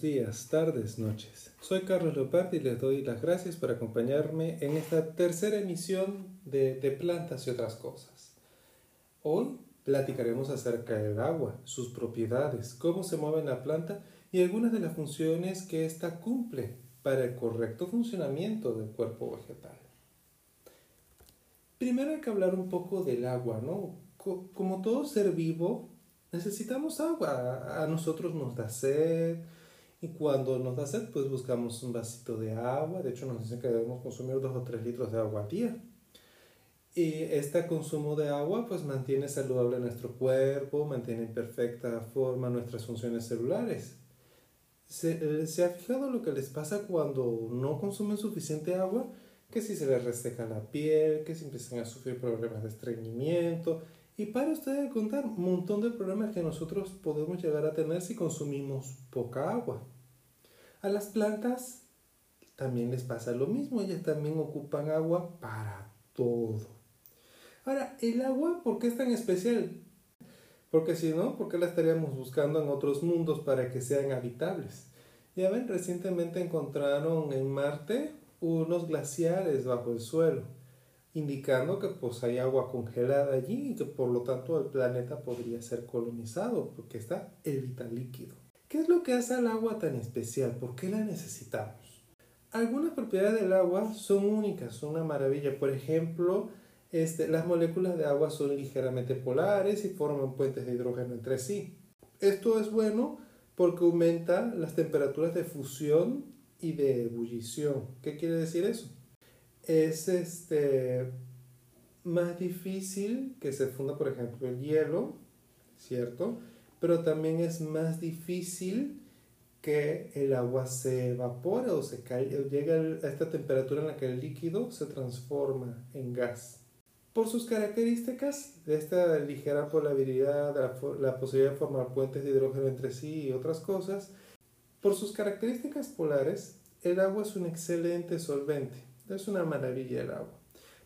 Buenos días, tardes, noches. Soy Carlos Leopardi y les doy las gracias por acompañarme en esta tercera emisión de, de plantas y otras cosas. Hoy platicaremos acerca del agua, sus propiedades, cómo se mueve la planta y algunas de las funciones que ésta cumple para el correcto funcionamiento del cuerpo vegetal. Primero hay que hablar un poco del agua, ¿no? Como todo ser vivo, necesitamos agua. A nosotros nos da sed y cuando nos da sed, pues buscamos un vasito de agua. De hecho, nos dicen que debemos consumir dos o tres litros de agua al día. Y este consumo de agua pues mantiene saludable nuestro cuerpo, mantiene en perfecta forma nuestras funciones celulares. ¿Se, ¿Se, ha fijado lo que les pasa cuando no consumen suficiente agua? Que si se les reseca la piel, que si empiezan a sufrir problemas de estreñimiento, y para ustedes contar un montón de problemas que nosotros podemos llegar a tener si consumimos poca agua. A las plantas también les pasa lo mismo, ellas también ocupan agua para todo. Ahora, el agua, ¿por qué es tan especial? Porque si no, ¿por qué la estaríamos buscando en otros mundos para que sean habitables? Ya ven, recientemente encontraron en Marte unos glaciares bajo el suelo indicando que pues hay agua congelada allí y que por lo tanto el planeta podría ser colonizado porque está el vital líquido. ¿Qué es lo que hace al agua tan especial? ¿Por qué la necesitamos? Algunas propiedades del agua son únicas, son una maravilla. Por ejemplo, este, las moléculas de agua son ligeramente polares y forman puentes de hidrógeno entre sí. Esto es bueno porque aumenta las temperaturas de fusión y de ebullición. ¿Qué quiere decir eso? Es este, más difícil que se funda, por ejemplo, el hielo, ¿cierto? Pero también es más difícil que el agua se evapore o se cae, llega a esta temperatura en la que el líquido se transforma en gas. Por sus características de esta ligera polaridad, la posibilidad de formar puentes de hidrógeno entre sí y otras cosas, por sus características polares, el agua es un excelente solvente es una maravilla el agua.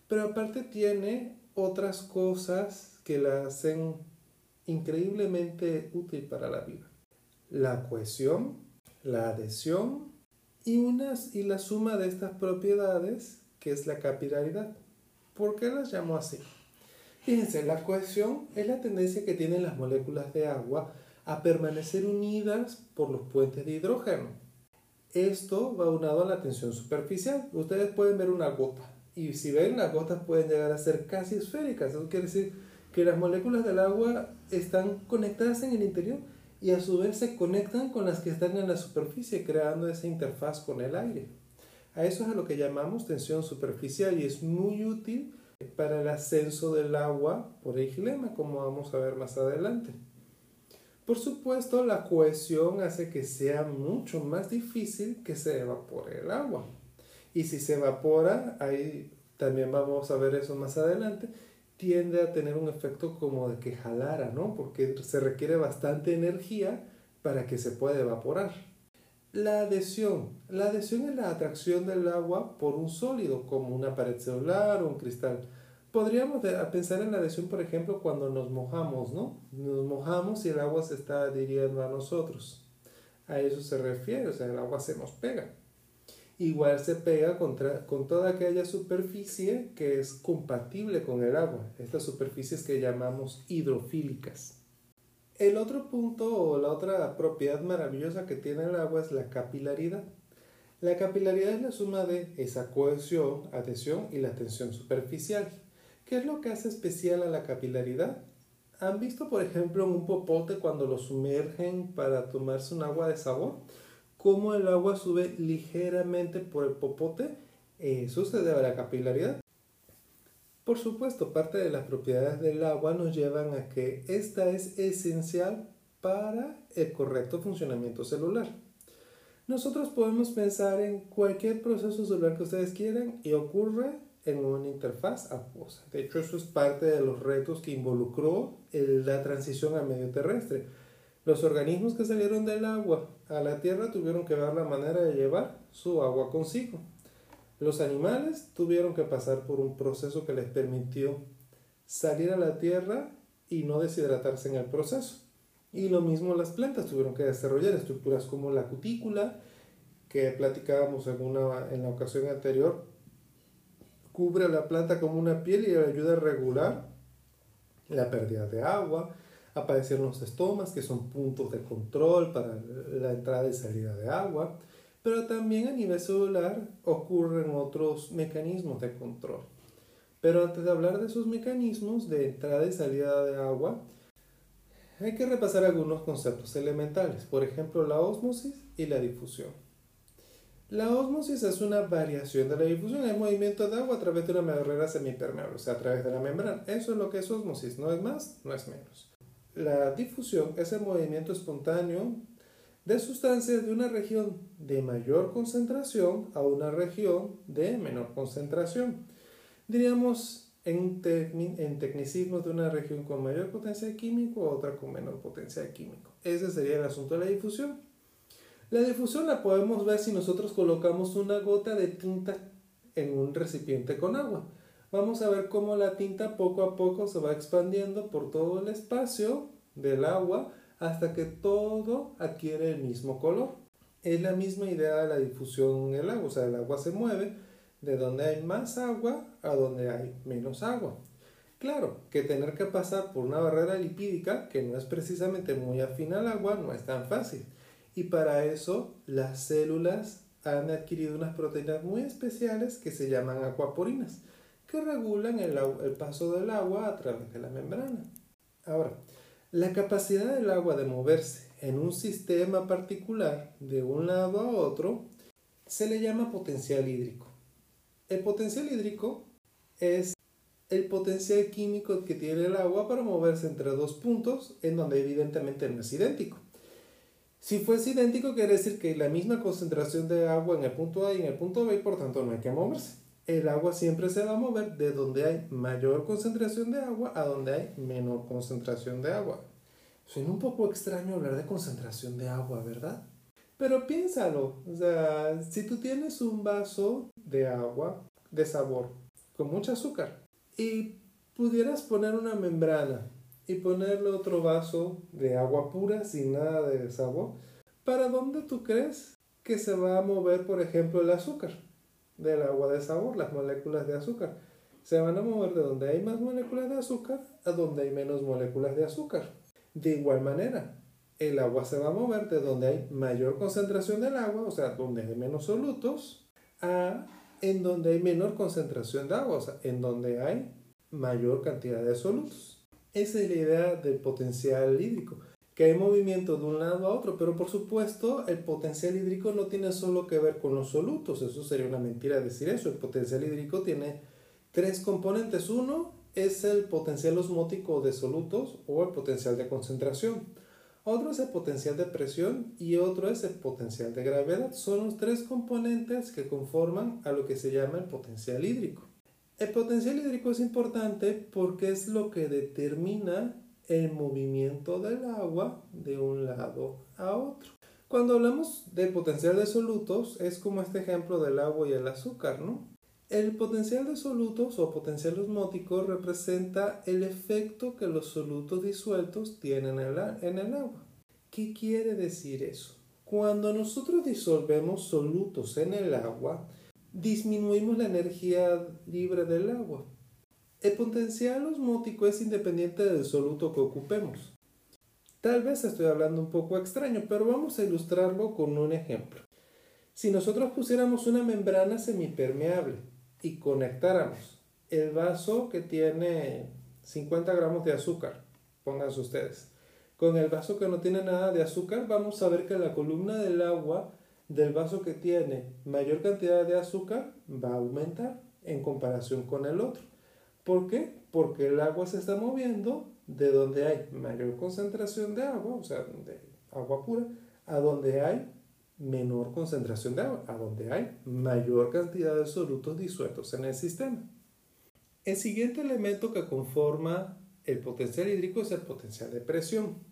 Pero aparte tiene otras cosas que la hacen increíblemente útil para la vida. La cohesión, la adhesión y, unas, y la suma de estas propiedades que es la capilaridad. ¿Por qué las llamo así? Fíjense, la cohesión es la tendencia que tienen las moléculas de agua a permanecer unidas por los puentes de hidrógeno. Esto va unado a la tensión superficial. Ustedes pueden ver una gota y si ven las gotas pueden llegar a ser casi esféricas. Eso quiere decir que las moléculas del agua están conectadas en el interior y a su vez se conectan con las que están en la superficie creando esa interfaz con el aire. A eso es a lo que llamamos tensión superficial y es muy útil para el ascenso del agua por el gilema como vamos a ver más adelante. Por supuesto, la cohesión hace que sea mucho más difícil que se evapore el agua. Y si se evapora, ahí también vamos a ver eso más adelante, tiende a tener un efecto como de que jalara, ¿no? Porque se requiere bastante energía para que se pueda evaporar. La adhesión. La adhesión es la atracción del agua por un sólido, como una pared celular o un cristal. Podríamos pensar en la adhesión, por ejemplo, cuando nos mojamos, ¿no? Nos mojamos y el agua se está adhiriendo a nosotros. A eso se refiere, o sea, el agua se nos pega. Igual se pega contra, con toda aquella superficie que es compatible con el agua, estas superficies que llamamos hidrofílicas. El otro punto o la otra propiedad maravillosa que tiene el agua es la capilaridad. La capilaridad es la suma de esa cohesión, adhesión y la tensión superficial. ¿Qué es lo que hace especial a la capilaridad? ¿Han visto, por ejemplo, un popote cuando lo sumergen para tomarse un agua de sabor? ¿Cómo el agua sube ligeramente por el popote? Eso se debe a la capilaridad. Por supuesto, parte de las propiedades del agua nos llevan a que esta es esencial para el correcto funcionamiento celular. Nosotros podemos pensar en cualquier proceso celular que ustedes quieran y ocurre en una interfaz acuosa. De hecho, eso es parte de los retos que involucró la transición al medio terrestre. Los organismos que salieron del agua a la tierra tuvieron que ver la manera de llevar su agua consigo. Los animales tuvieron que pasar por un proceso que les permitió salir a la tierra y no deshidratarse en el proceso. Y lo mismo las plantas tuvieron que desarrollar estructuras como la cutícula, que platicábamos en, una, en la ocasión anterior, cubre a la planta como una piel y ayuda a regular la pérdida de agua. Aparecieron los estomas, que son puntos de control para la entrada y salida de agua. Pero también a nivel celular ocurren otros mecanismos de control. Pero antes de hablar de esos mecanismos de entrada y salida de agua, hay que repasar algunos conceptos elementales, por ejemplo la ósmosis y la difusión. La ósmosis es una variación de la difusión, el movimiento de agua a través de una barrera semipermeable, o sea, a través de la membrana. Eso es lo que es ósmosis, no es más, no es menos. La difusión es el movimiento espontáneo de sustancias de una región de mayor concentración a una región de menor concentración. Diríamos en, en tecnicismos de una región con mayor potencial químico a otra con menor potencial químico. Ese sería el asunto de la difusión. La difusión la podemos ver si nosotros colocamos una gota de tinta en un recipiente con agua. Vamos a ver cómo la tinta poco a poco se va expandiendo por todo el espacio del agua hasta que todo adquiere el mismo color. Es la misma idea de la difusión en el agua, o sea, el agua se mueve de donde hay más agua a donde hay menos agua. Claro, que tener que pasar por una barrera lipídica que no es precisamente muy afín al agua no es tan fácil. Y para eso las células han adquirido unas proteínas muy especiales que se llaman acuaporinas, que regulan el, el paso del agua a través de la membrana. Ahora, la capacidad del agua de moverse en un sistema particular de un lado a otro se le llama potencial hídrico. El potencial hídrico es el potencial químico que tiene el agua para moverse entre dos puntos en donde evidentemente no es idéntico. Si fuese idéntico quiere decir que la misma concentración de agua en el punto A y en el punto B por tanto no hay que moverse. El agua siempre se va a mover de donde hay mayor concentración de agua a donde hay menor concentración de agua. Suena un poco extraño hablar de concentración de agua, ¿verdad? Pero piénsalo, o sea, si tú tienes un vaso de agua de sabor con mucho azúcar y pudieras poner una membrana y ponerle otro vaso de agua pura sin nada de sabor, ¿para dónde tú crees que se va a mover, por ejemplo, el azúcar del agua de sabor, las moléculas de azúcar? Se van a mover de donde hay más moléculas de azúcar a donde hay menos moléculas de azúcar. De igual manera, el agua se va a mover de donde hay mayor concentración del agua, o sea, donde hay menos solutos, a en donde hay menor concentración de agua, o sea, en donde hay mayor cantidad de solutos. Esa es la idea del potencial hídrico, que hay movimiento de un lado a otro, pero por supuesto el potencial hídrico no tiene solo que ver con los solutos, eso sería una mentira decir eso, el potencial hídrico tiene tres componentes. Uno es el potencial osmótico de solutos o el potencial de concentración. Otro es el potencial de presión y otro es el potencial de gravedad. Son los tres componentes que conforman a lo que se llama el potencial hídrico. El potencial hídrico es importante porque es lo que determina el movimiento del agua de un lado a otro. Cuando hablamos del potencial de solutos es como este ejemplo del agua y el azúcar, ¿no? El potencial de solutos o potencial osmótico representa el efecto que los solutos disueltos tienen en el agua. ¿Qué quiere decir eso? Cuando nosotros disolvemos solutos en el agua, disminuimos la energía libre del agua. El potencial osmótico es independiente del soluto que ocupemos. Tal vez estoy hablando un poco extraño, pero vamos a ilustrarlo con un ejemplo. Si nosotros pusiéramos una membrana semipermeable y conectáramos el vaso que tiene 50 gramos de azúcar, pónganse ustedes, con el vaso que no tiene nada de azúcar, vamos a ver que la columna del agua del vaso que tiene mayor cantidad de azúcar va a aumentar en comparación con el otro. ¿Por qué? Porque el agua se está moviendo de donde hay mayor concentración de agua, o sea, de agua pura, a donde hay menor concentración de agua, a donde hay mayor cantidad de solutos disueltos en el sistema. El siguiente elemento que conforma el potencial hídrico es el potencial de presión.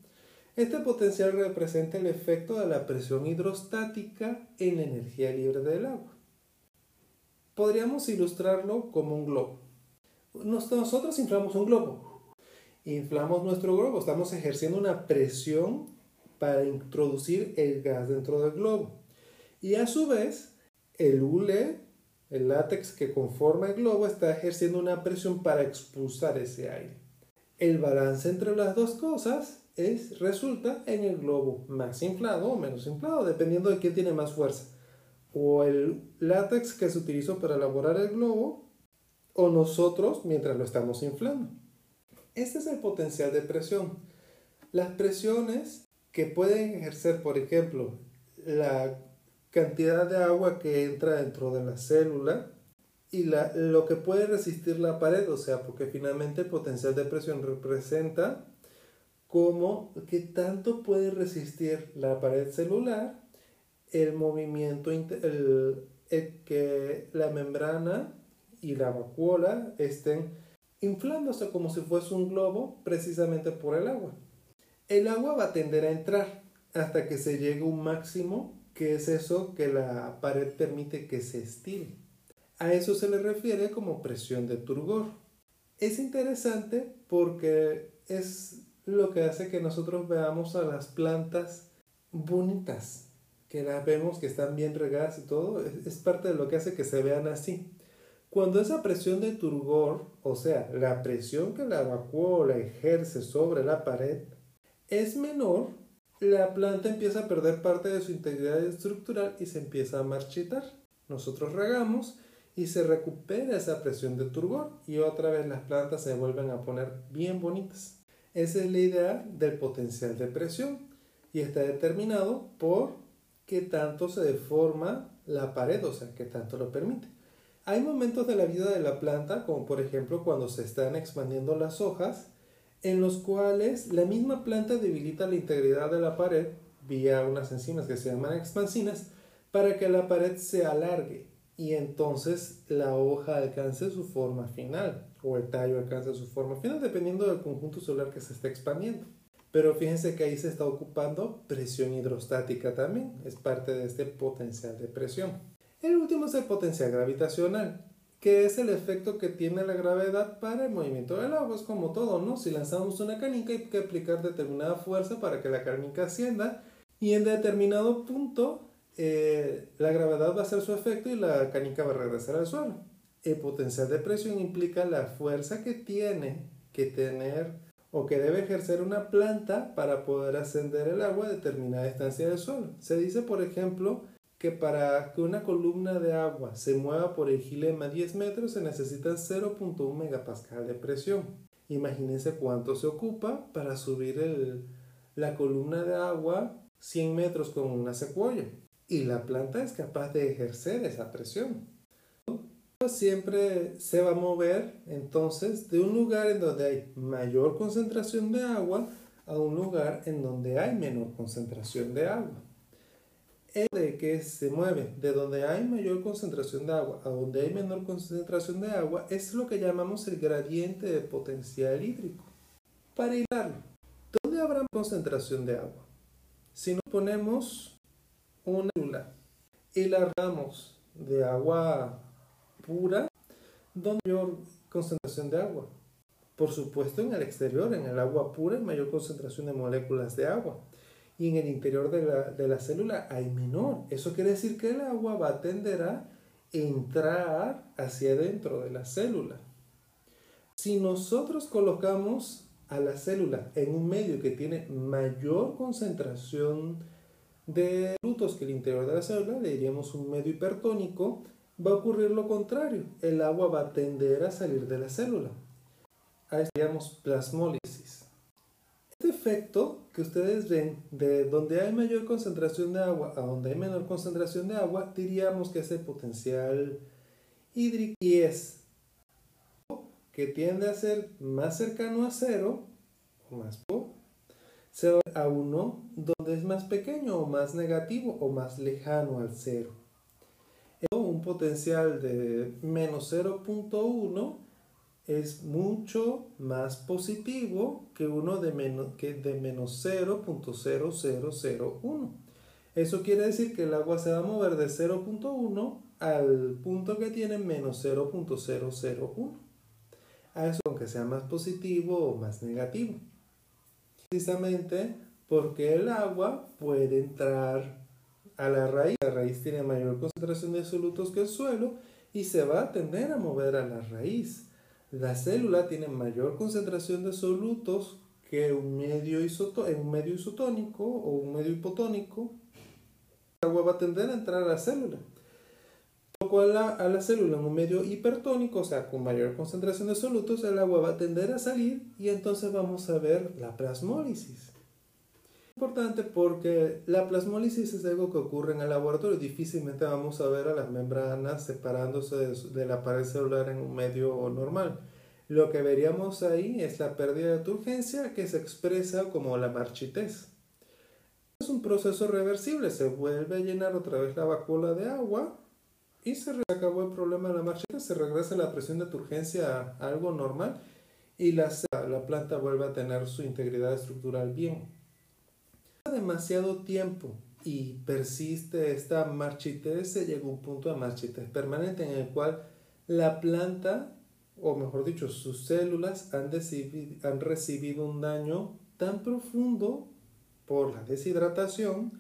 Este potencial representa el efecto de la presión hidrostática en la energía libre del agua. Podríamos ilustrarlo como un globo. Nosotros inflamos un globo Inflamos nuestro globo, estamos ejerciendo una presión para introducir el gas dentro del globo. Y a su vez, el hule, el látex que conforma el globo, está ejerciendo una presión para expulsar ese aire. El balance entre las dos cosas es, resulta en el globo más inflado o menos inflado, dependiendo de quién tiene más fuerza. O el látex que se utilizó para elaborar el globo, o nosotros mientras lo estamos inflando. Este es el potencial de presión. Las presiones que pueden ejercer, por ejemplo, la cantidad de agua que entra dentro de la célula y la, lo que puede resistir la pared, o sea, porque finalmente el potencial de presión representa cómo, qué tanto puede resistir la pared celular el movimiento, el, que la membrana y la vacuola estén inflándose como si fuese un globo precisamente por el agua. El agua va a tender a entrar hasta que se llegue un máximo, que es eso que la pared permite que se estire. A eso se le refiere como presión de turgor. Es interesante porque es lo que hace que nosotros veamos a las plantas bonitas, que las vemos que están bien regadas y todo, es parte de lo que hace que se vean así. Cuando esa presión de turgor, o sea, la presión que la vacuola ejerce sobre la pared, es menor, la planta empieza a perder parte de su integridad estructural y se empieza a marchitar. Nosotros regamos y se recupera esa presión de turgor y otra vez las plantas se vuelven a poner bien bonitas. Esa es la idea del potencial de presión y está determinado por qué tanto se deforma la pared, o sea, qué tanto lo permite. Hay momentos de la vida de la planta, como por ejemplo cuando se están expandiendo las hojas, en los cuales la misma planta debilita la integridad de la pared vía unas enzimas que se llaman expansinas para que la pared se alargue y entonces la hoja alcance su forma final o el tallo alcance su forma final dependiendo del conjunto celular que se está expandiendo. Pero fíjense que ahí se está ocupando presión hidrostática también, es parte de este potencial de presión. El último es el potencial gravitacional, que es el efecto que tiene la gravedad para el movimiento del agua. Es como todo, ¿no? Si lanzamos una canica hay que aplicar determinada fuerza para que la canica ascienda y en determinado punto eh, la gravedad va a hacer su efecto y la canica va a regresar al suelo. El potencial de presión implica la fuerza que tiene que tener o que debe ejercer una planta para poder ascender el agua a determinada distancia del suelo. Se dice, por ejemplo, que para que una columna de agua se mueva por el gilema 10 metros se necesita 0.1 megapascal de presión. Imagínense cuánto se ocupa para subir la columna de agua 100 metros con una secuoya. Y la planta es capaz de ejercer esa presión. Siempre se va a mover entonces de un lugar en donde hay mayor concentración de agua a un lugar en donde hay menor concentración de agua de que se mueve de donde hay mayor concentración de agua a donde hay menor concentración de agua es lo que llamamos el gradiente de potencial hídrico. Para hilarlo, ¿dónde habrá concentración de agua? Si nos ponemos una célula y la damos de agua pura, ¿dónde hay mayor concentración de agua? Por supuesto en el exterior, en el agua pura hay mayor concentración de moléculas de agua y en el interior de la, de la célula hay menor. Eso quiere decir que el agua va a tender a entrar hacia dentro de la célula. Si nosotros colocamos a la célula en un medio que tiene mayor concentración de frutos que el interior de la célula, le diríamos un medio hipertónico, va a ocurrir lo contrario. El agua va a tender a salir de la célula. A eso llamamos plasmólisis. Este efecto que ustedes ven de donde hay mayor concentración de agua a donde hay menor concentración de agua, diríamos que es el potencial hídrico y es que tiende a ser más cercano a cero o más se va a uno donde es más pequeño o más negativo o más lejano al cero. Un potencial de menos 0.1 es mucho más positivo que uno de menos, que de menos 0.0001. Eso quiere decir que el agua se va a mover de 0.1 al punto que tiene menos 0.001. a eso aunque sea más positivo o más negativo. Precisamente porque el agua puede entrar a la raíz. La raíz tiene mayor concentración de solutos que el suelo y se va a tender a mover a la raíz. La célula tiene mayor concentración de solutos que un medio, en un medio isotónico o un medio hipotónico. El agua va a tender a entrar a la célula. Poco a la, a la célula en un medio hipertónico, o sea, con mayor concentración de solutos, el agua va a tender a salir y entonces vamos a ver la plasmólisis importante porque la plasmólisis es algo que ocurre en el laboratorio. Difícilmente vamos a ver a las membranas separándose de, la pared celular en un medio normal. Lo que veríamos ahí es la pérdida de turgencia que se expresa como la marchitez. Es un proceso reversible, se vuelve a llenar otra vez la vacuola de agua y se acabó el problema de la marchitez, se regresa la presión de turgencia a algo normal y la, la planta vuelve a tener su integridad estructural bien demasiado tiempo y persiste esta marchitez, se llega a un punto de marchitez permanente en el cual la planta, o mejor dicho, sus células han, han recibido un daño tan profundo por la deshidratación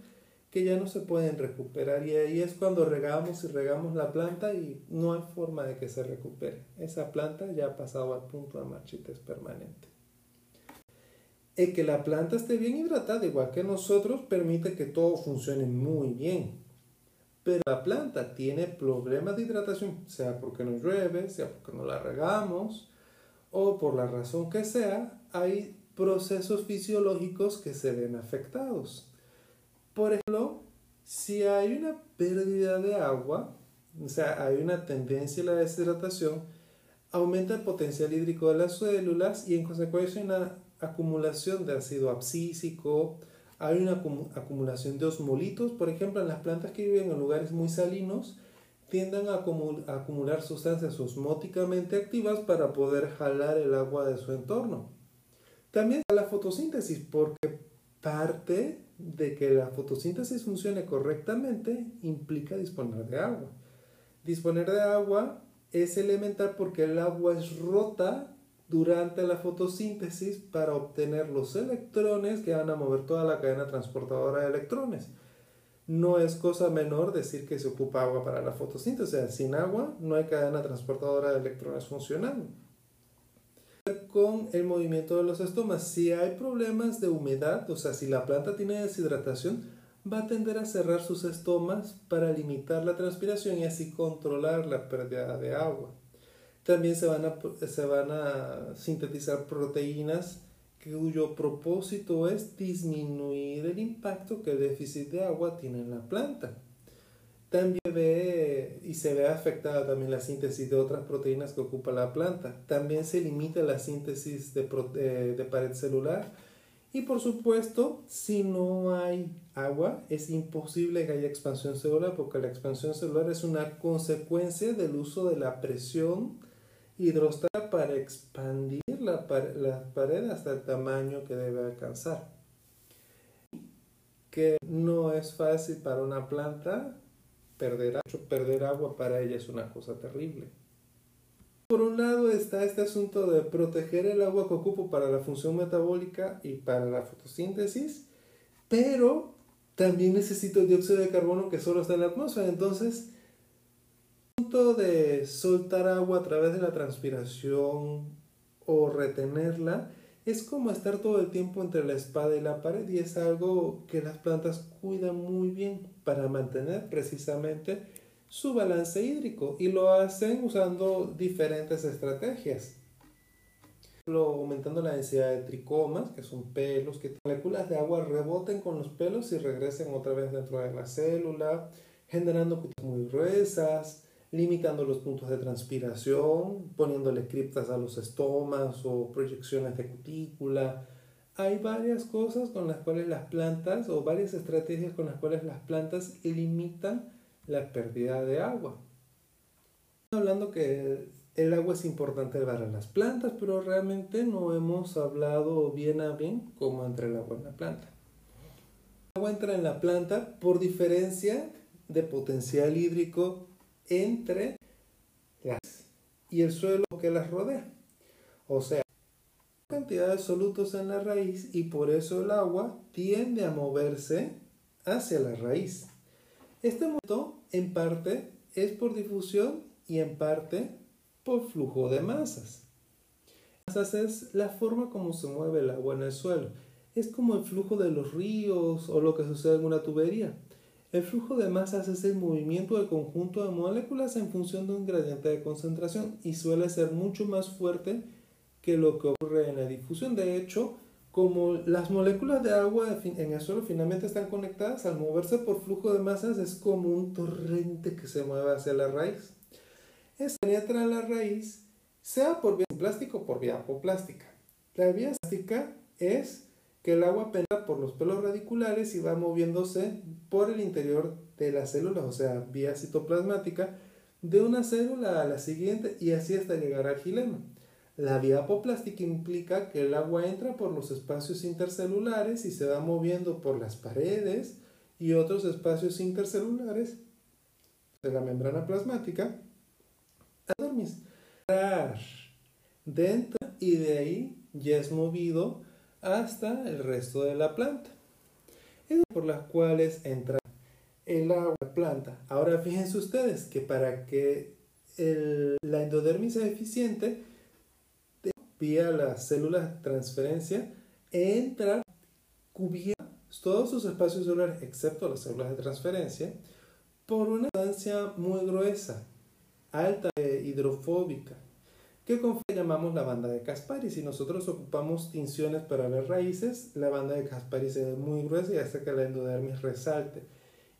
que ya no se pueden recuperar y ahí es cuando regamos y regamos la planta y no hay forma de que se recupere. Esa planta ya ha pasado al punto de marchitez permanente. El que la planta esté bien hidratada, igual que nosotros, permite que todo funcione muy bien. Pero la planta tiene problemas de hidratación, sea porque no llueve, sea porque no la regamos, o por la razón que sea, hay procesos fisiológicos que se ven afectados. Por ejemplo, si hay una pérdida de agua, o sea, hay una tendencia a la deshidratación, aumenta el potencial hídrico de las células y en consecuencia una acumulación de ácido abscísico, hay una acumulación de osmolitos, por ejemplo, en las plantas que viven en lugares muy salinos, tienden a, acumular sustancias osmóticamente activas para poder jalar el agua de su entorno. También la fotosíntesis, porque parte de que la fotosíntesis funcione correctamente implica disponer de agua. Disponer de agua es elemental porque el agua es rota durante la fotosíntesis para obtener los electrones que van a mover toda la cadena transportadora de electrones. No es cosa menor decir que se ocupa agua para la fotosíntesis, o sea, sin agua no hay cadena transportadora de electrones funcionando. Con el movimiento de los estomas, si hay problemas de humedad, o sea, si la planta tiene deshidratación, va a tender a cerrar sus estomas para limitar la transpiración y así controlar la pérdida de agua. También se van a, se van a sintetizar proteínas cuyo propósito es disminuir el impacto que el déficit de agua tiene en la planta. También ve y se ve afectada también la síntesis de otras proteínas que ocupa la planta. También se limita la síntesis de, de, de pared celular. Y por supuesto, si no hay agua, es imposible que haya expansión celular porque la expansión celular es una consecuencia del uso de la presión hidrostática para expandir la, pared hasta el tamaño que debe alcanzar. Que no es fácil para una planta perder, perder agua para ella es una cosa terrible. Por un lado está este asunto de proteger el agua que ocupo para la función metabólica y para la fotosíntesis, pero también necesito el dióxido de carbono que solo está en la atmósfera. Entonces, de soltar agua a través de la transpiración o retenerla es como estar todo el tiempo entre la espada y la pared y es algo que las plantas cuidan muy bien para mantener precisamente su balance hídrico y lo hacen usando diferentes estrategias. Aumentando la densidad de tricomas, que son pelos, que moléculas de agua reboten con los pelos y regresen otra vez dentro de la célula, generando cutas muy gruesas, limitando los puntos de transpiración, poniéndole criptas a los estomas o proyecciones de cutícula. Hay varias cosas con las cuales las plantas o varias estrategias con las cuales las plantas limitan la pérdida de agua. Hablando que el agua es importante para las plantas, pero realmente no hemos hablado bien a bien cómo entra el agua en la planta. El agua entra en la planta por diferencia de potencial hídrico entre las y el suelo que las rodea. O sea, cantidad de solutos en la raíz y por eso el agua tiende a moverse hacia la raíz. Este movimiento en parte es por difusión y en parte por flujo de masas. Masas es la forma como se mueve el agua en el suelo. Es como el flujo de los ríos o lo que sucede en una tubería. El flujo de masas es el movimiento del conjunto de moléculas en función de un gradiente de concentración y suele ser mucho más fuerte que lo que ocurre en la difusión. De hecho, como las moléculas de agua en el suelo finalmente están conectadas, al moverse por flujo de masas es como un torrente que se mueve hacia la raíz. Es penetra la raíz, sea por vía plástica o por vía apoplástica. La vía plástica es que el agua penetra por los pelos radiculares y va moviéndose por el interior de las células, o sea, vía citoplasmática, de una célula a la siguiente y así hasta llegar al gilema. La vía apoplástica implica que el agua entra por los espacios intercelulares y se va moviendo por las paredes y otros espacios intercelulares de la membrana plasmática a dentro y de ahí ya es movido hasta el resto de la planta. Es por las cuales entra el agua la planta. Ahora fíjense ustedes que para que la endodermis sea eficiente, vía las células transferencia, entra cubierta todos sus espacios celulares, excepto las células de transferencia, por una sustancia muy gruesa, alta e hidrofóbica, que con llamamos la banda de Caspari. Si nosotros ocupamos tinciones para ver raíces, la banda de Caspari es muy gruesa y hace que la endodermis resalte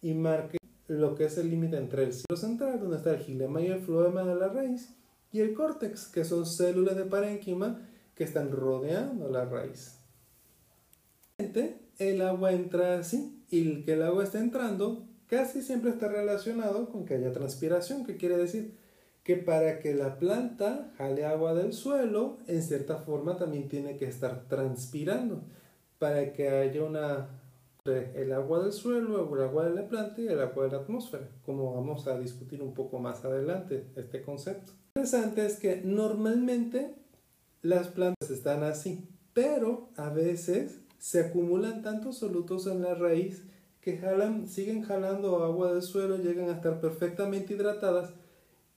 y marque lo que es el límite entre el ciclo central, donde está el gilema y el floema de la raíz, y el córtex, que son células de parénquima que están rodeando la raíz. El agua entra así y el que el agua está entrando casi siempre está relacionado con que haya transpiración, que quiere decir que para que la planta jale agua del suelo, en cierta forma también tiene que estar transpirando, para que haya una el agua del suelo, el agua de la planta y el agua de la atmósfera, como vamos a discutir un poco más adelante este concepto. Interesante es que normalmente las plantas están así, pero a veces se acumulan tantos solutos en la raíz que siguen jalando agua del suelo, llegan a estar perfectamente hidratadas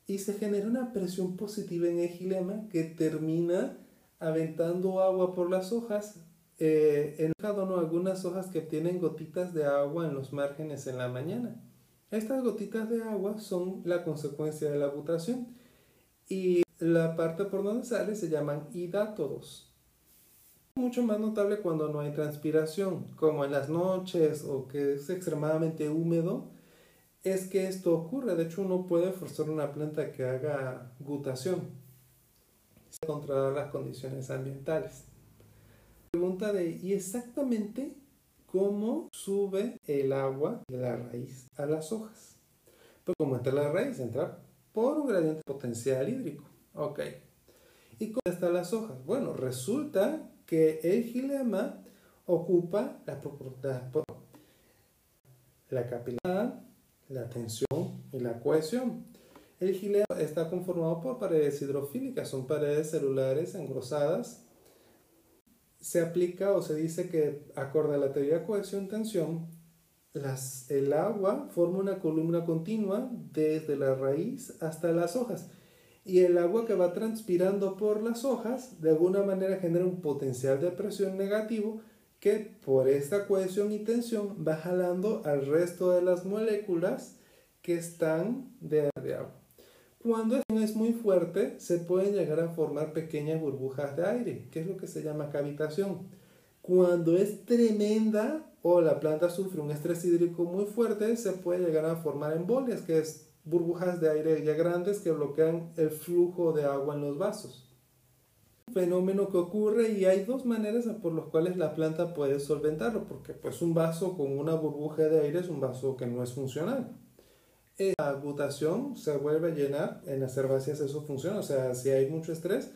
y se genera una presión positiva en el gilema que termina aventando agua por las hojas. Eh, en ¿no? algunas hojas que tienen gotitas de agua en los márgenes en la mañana. Estas gotitas de agua son la consecuencia de la butación y la parte por donde sale se llaman hidátodos. Mucho más notable cuando no hay transpiración, como en las noches o que es extremadamente húmedo, es que esto ocurre. De hecho, uno puede forzar una planta que haga gutación, controlar las condiciones ambientales. Pregunta de, ¿y exactamente cómo sube el agua de la raíz a las hojas? Pues como entra la raíz, entra por un gradiente potencial hídrico. Ok. ¿Y cómo están las hojas? Bueno, resulta que el gilema ocupa la, la capilaridad, la tensión y la cohesión. El gilema está conformado por paredes hidrofílicas, son paredes celulares engrosadas. Se aplica o se dice que, acorde a la teoría cohesión-tensión, el agua forma una columna continua desde la raíz hasta las hojas y el agua que va transpirando por las hojas de alguna manera genera un potencial de presión negativo que por esta cohesión y tensión va jalando al resto de las moléculas que están de agua. Cuando es muy fuerte, se pueden llegar a formar pequeñas burbujas de aire, que es lo que se llama cavitación. Cuando es tremenda, o la planta sufre un estrés hídrico muy fuerte, se puede llegar a formar embolias, que es burbujas de aire ya grandes que bloquean el flujo de agua en los vasos. Fenómeno que ocurre y hay dos maneras por las cuales la planta puede solventarlo, porque pues un vaso con una burbuja de aire es un vaso que no es funcional. La butación se vuelve a llenar, en las herbáceas eso funciona, o sea, si hay mucho estrés,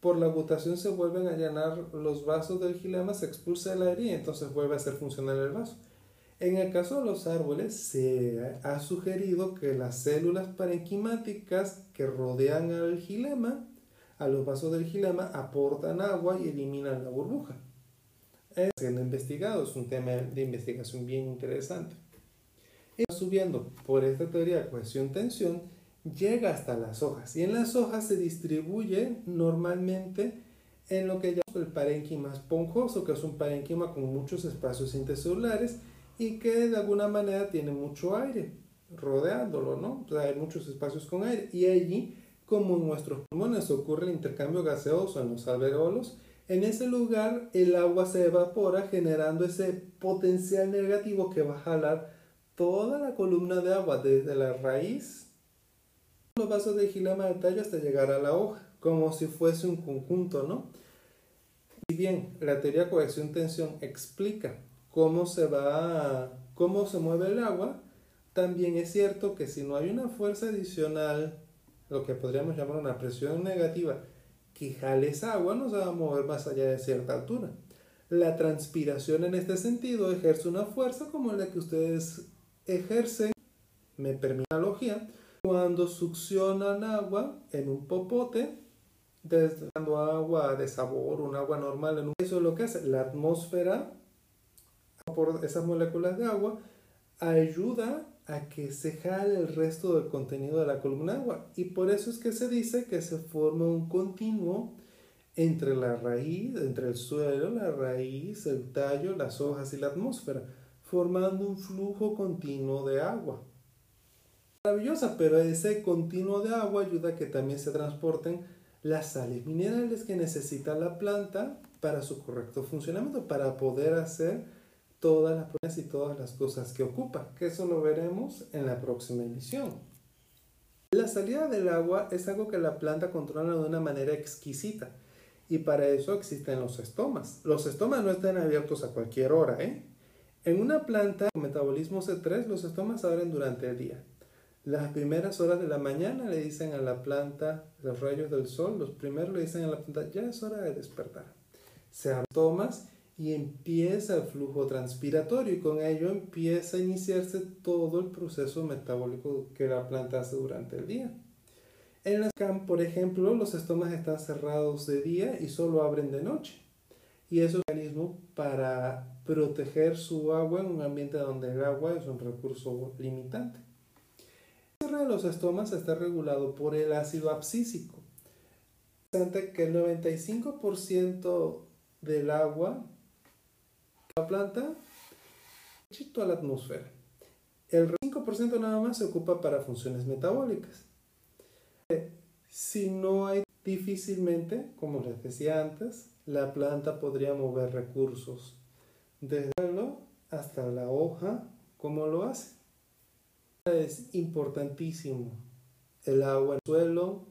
por la butación se vuelven a llenar los vasos del gilema, se expulsa el aire y entonces vuelve a ser funcional el vaso. En el caso de los árboles, se ha sugerido que las células parenquimáticas que rodean al gilema a los vasos del gilema, aportan agua y eliminan la burbuja. Es siendo es un tema de investigación bien interesante. Y subiendo por esta teoría de cohesión-tensión, llega hasta las hojas y en las hojas se distribuye normalmente en lo que llamamos el parénquima esponjoso, que es un parénquima con muchos espacios intercelulares y que de alguna manera tiene mucho aire rodeándolo, ¿no? hay muchos espacios con aire y allí, como en nuestros pulmones ocurre el intercambio gaseoso en los alveolos, en ese lugar el agua se evapora generando ese potencial negativo que va a jalar toda la columna de agua desde la raíz, los vasos de gilema de tallo hasta llegar a la hoja, como si fuese un conjunto, ¿no? Si bien la teoría cohesión-tensión explica cómo se va, cómo se mueve el agua, también es cierto que si no hay una fuerza adicional, lo que podríamos llamar una presión negativa, que jale esa agua, no se va a mover más allá de cierta altura. La transpiración en este sentido ejerce una fuerza como la que ustedes ejercen, me permite la analogía, cuando succionan agua en un popote, dando agua de sabor, un agua normal, en un... eso es lo que hace. La atmósfera por esas moléculas de agua ayuda a que se jale el resto del contenido de la columna de agua. Y por eso es que se dice que se forma un continuo entre la raíz, entre el suelo, la raíz, el tallo, las hojas y la atmósfera, formando un flujo continuo de agua. Maravillosa, pero ese continuo de agua ayuda a que también se transporten las sales minerales que necesita la planta para su correcto funcionamiento, para poder hacer todas las pruebas y todas las cosas que ocupa, que eso lo veremos en la próxima emisión. La salida del agua es algo que la planta controla de una manera exquisita y para eso existen los estomas. Los estomas no están abiertos a cualquier hora. ¿eh? En una planta con metabolismo C3 los estomas abren durante el día. Las primeras horas de la mañana le dicen a la planta los rayos del sol, los primeros le dicen a la planta ya es hora de despertar. Se abren estomas y empieza el flujo transpiratorio y con ello empieza a iniciarse todo el proceso metabólico que la planta hace durante el día. En la CAM, por ejemplo, los estomas están cerrados de día y solo abren de noche. Y es un mecanismo para proteger su agua en un ambiente donde el agua es un recurso limitante. El cierre de los estomas está regulado por el ácido abscísico. Que el 95% del agua la planta a la atmósfera. El 5% nada más se ocupa para funciones metabólicas. Si no hay difícilmente, como les decía antes, la planta podría mover recursos desde el hasta la hoja, como lo hace. Es importantísimo el agua en el suelo,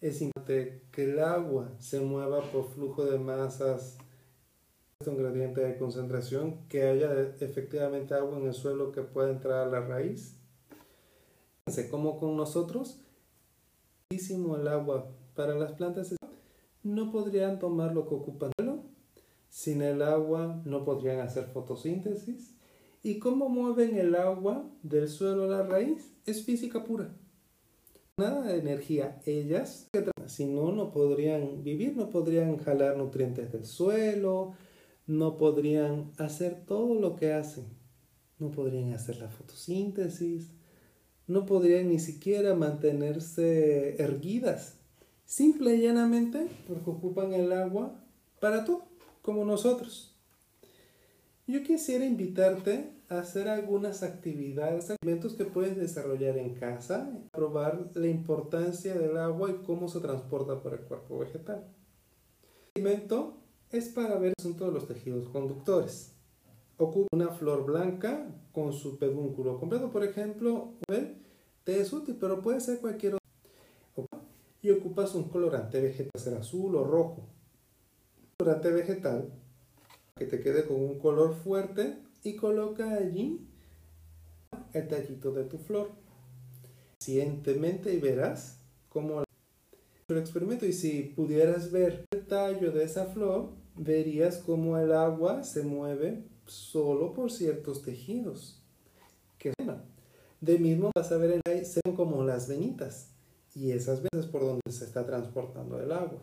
es importante que el agua se mueva por flujo de masas un gradiente de concentración, que haya efectivamente agua en el suelo que pueda entrar a la raíz. Como con nosotros, el agua para las plantas no podrían tomar lo que ocupan. Sin el agua no podrían hacer fotosíntesis. ¿Y cómo mueven el agua del suelo a la raíz? Es física pura. Nada de energía. Ellas, si no, no podrían vivir, no podrían jalar nutrientes del suelo, no podrían hacer todo lo que hacen. No podrían hacer la fotosíntesis, no podrían ni siquiera mantenerse erguidas. Simple y llanamente porque ocupan el agua para todo, como nosotros. Yo quisiera invitarte a hacer algunas actividades, alimentos que puedes desarrollar en casa, probar la importancia del agua y cómo se transporta por el cuerpo vegetal. alimento es para ver el asunto de los tejidos conductores. Ocupa una flor blanca con su pedúnculo completo, por ejemplo, te es útil, pero puede ser cualquier otro. Y ocupas un colorante vegetal, ser azul o rojo. colorante vegetal que te quede con un color fuerte y coloca allí el tallito de tu flor. Pacientemente y verás cómo el experimento y si pudieras ver el tallo de esa flor, verías cómo el agua se mueve solo por ciertos tejidos. Que de mismo vas a ver el son como las venitas y esas veces por donde se está transportando el agua.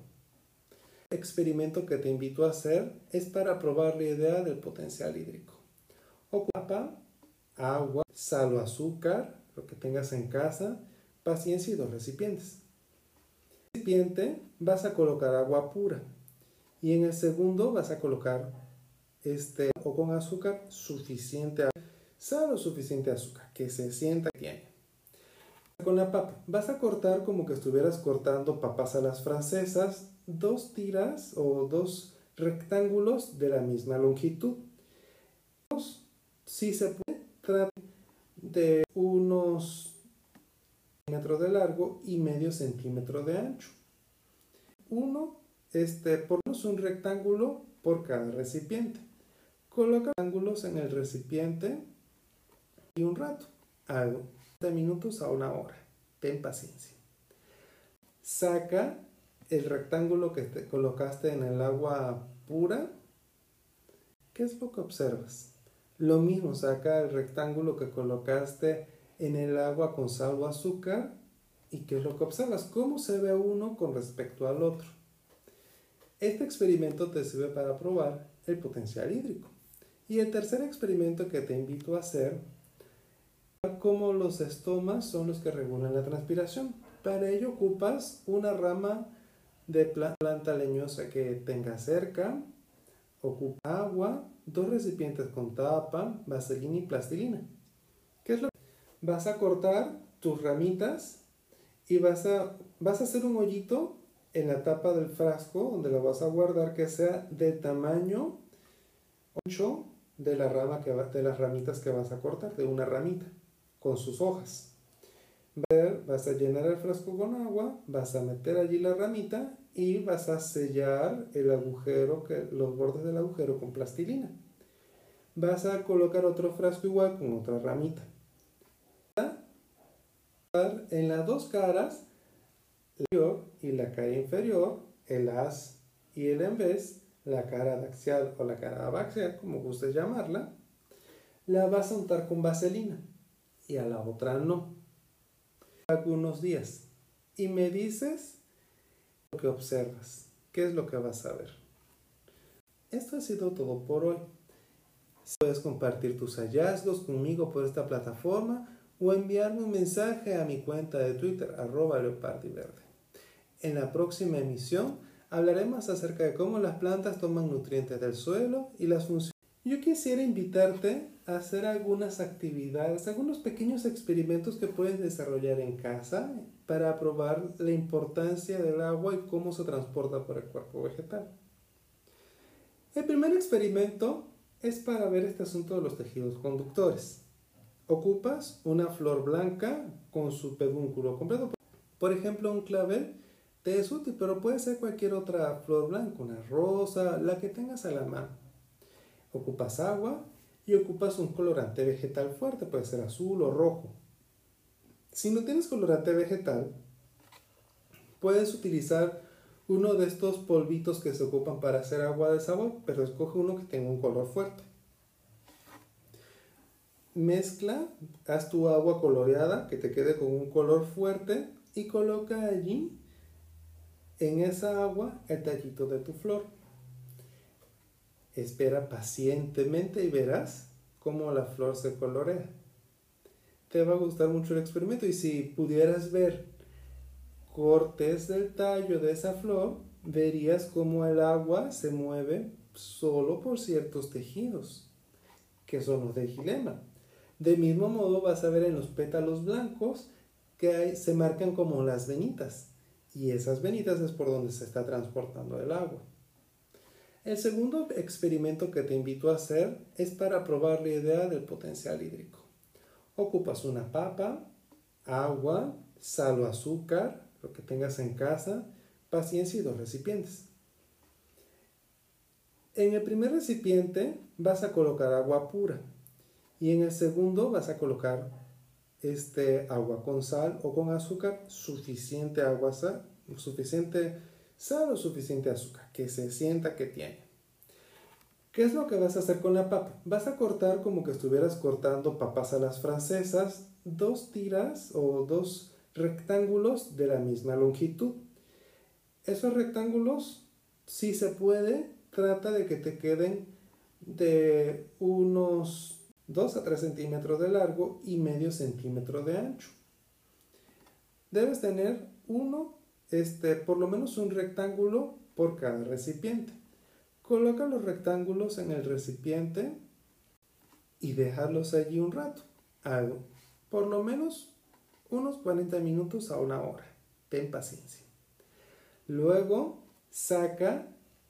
El experimento que te invito a hacer es para probar la idea del potencial hídrico. Ocupa agua, sal o azúcar, lo que tengas en casa, paciencia y dos recipientes. En el recipiente vas a colocar agua pura y en el segundo vas a colocar este o con azúcar suficiente sal o suficiente azúcar que se sienta que tiene con la papa. Vas a cortar como que estuvieras cortando papas a las francesas, dos tiras o dos rectángulos de la misma longitud. Si se puede, tratar de unos centímetros de largo y medio centímetro de ancho. Uno, este, ponemos un rectángulo por cada recipiente. Coloca rectángulos en el recipiente y un rato. Algo de minutos a una hora. Ten paciencia. Saca el rectángulo que te colocaste en el agua pura. ¿Qué es lo que observas? Lo mismo, saca el rectángulo que colocaste en el agua con sal o azúcar. ¿Y qué es lo que observas? ¿Cómo se ve uno con respecto al otro? Este experimento te sirve para probar el potencial hídrico. Y el tercer experimento que te invito a hacer cómo los estomas son los que regulan la transpiración. Para ello ocupas una rama de planta leñosa que tenga cerca, ocupa agua, dos recipientes con tapa, vaselina y plastilina. ¿Qué es lo que vas a cortar tus ramitas y vas a, vas a hacer un hoyito en la tapa del frasco donde lo vas a guardar que sea de tamaño 8 de la rama que de las ramitas que vas a cortar, de una ramita con sus hojas. Vas a llenar el frasco con agua, vas a meter allí la ramita y vas a sellar el agujero, que, los bordes del agujero con plastilina. Vas a colocar otro frasco igual con otra ramita. En las dos caras, y la cara inferior, el as y el vez, la cara axial o la cara abaxial, como gustes llamarla, la vas a untar con vaselina y a la otra no. Algunos días. Y me dices lo que observas. ¿Qué es lo que vas a ver? Esto ha sido todo por hoy. Puedes compartir tus hallazgos conmigo por esta plataforma o enviarme un mensaje a mi cuenta de Twitter, arroba leopardiverde. En la próxima emisión hablaremos acerca de cómo las plantas toman nutrientes del suelo y las funciones. Yo quisiera invitarte hacer algunas actividades, algunos pequeños experimentos que puedes desarrollar en casa para probar la importancia del agua y cómo se transporta por el cuerpo vegetal. El primer experimento es para ver este asunto de los tejidos conductores. Ocupas una flor blanca con su pedúnculo completo. Por ejemplo, un clavel te es útil, pero puede ser cualquier otra flor blanca, una rosa, la que tengas a la mano. Ocupas agua, y ocupas un colorante vegetal fuerte, puede ser azul o rojo. Si no tienes colorante vegetal, puedes utilizar uno de estos polvitos que se ocupan para hacer agua de sabor, pero escoge uno que tenga un color fuerte. Mezcla, haz tu agua coloreada que te quede con un color fuerte y coloca allí en esa agua el tallito de tu flor. Espera pacientemente y verás cómo la flor se colorea. Te va a gustar mucho el experimento y si pudieras ver cortes del tallo de esa flor, verías cómo el agua se mueve solo por ciertos tejidos, que son los de gilema. De mismo modo vas a ver en los pétalos blancos que se marcan como las venitas, y esas venitas es por donde se está transportando el agua. El segundo experimento que te invito a hacer es para probar la idea del potencial hídrico. Ocupas una papa, agua, sal o azúcar, lo que tengas en casa, paciencia y dos recipientes. En el primer recipiente vas a colocar agua pura y en el segundo vas a colocar este agua con sal o con azúcar, suficiente agua sal, suficiente sal o suficiente azúcar, que se sienta que tiene. ¿Qué es lo que vas a hacer con la papa? Vas a cortar como que estuvieras cortando papas a las francesas, dos tiras o dos rectángulos de la misma longitud. Esos rectángulos, si se puede, trata de que te queden de unos 2 a 3 centímetros de largo y medio centímetro de ancho. Debes tener uno, este, por lo menos un rectángulo por cada recipiente. Coloca los rectángulos en el recipiente y dejarlos allí un rato. Algo, por lo menos unos 40 minutos a una hora. Ten paciencia. Luego saca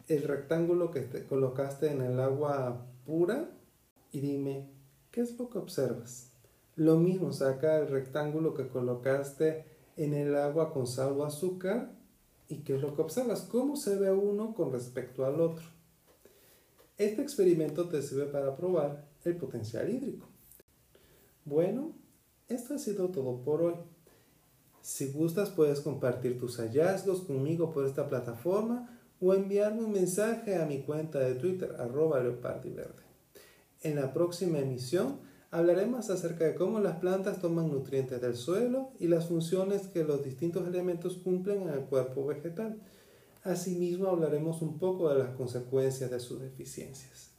el rectángulo que te colocaste en el agua pura y dime, ¿qué es lo que observas? Lo mismo, saca el rectángulo que colocaste en el agua con sal o azúcar y qué es lo que observas, cómo se ve uno con respecto al otro. Este experimento te sirve para probar el potencial hídrico. Bueno, esto ha sido todo por hoy. Si gustas puedes compartir tus hallazgos conmigo por esta plataforma o enviarme un mensaje a mi cuenta de Twitter arroba leopardiverde. En la próxima emisión hablaremos acerca de cómo las plantas toman nutrientes del suelo y las funciones que los distintos elementos cumplen en el cuerpo vegetal. Asimismo hablaremos un poco de las consecuencias de sus deficiencias.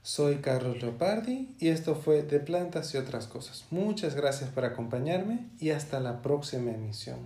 Soy Carlos Leopardi y esto fue De Plantas y otras cosas. Muchas gracias por acompañarme y hasta la próxima emisión.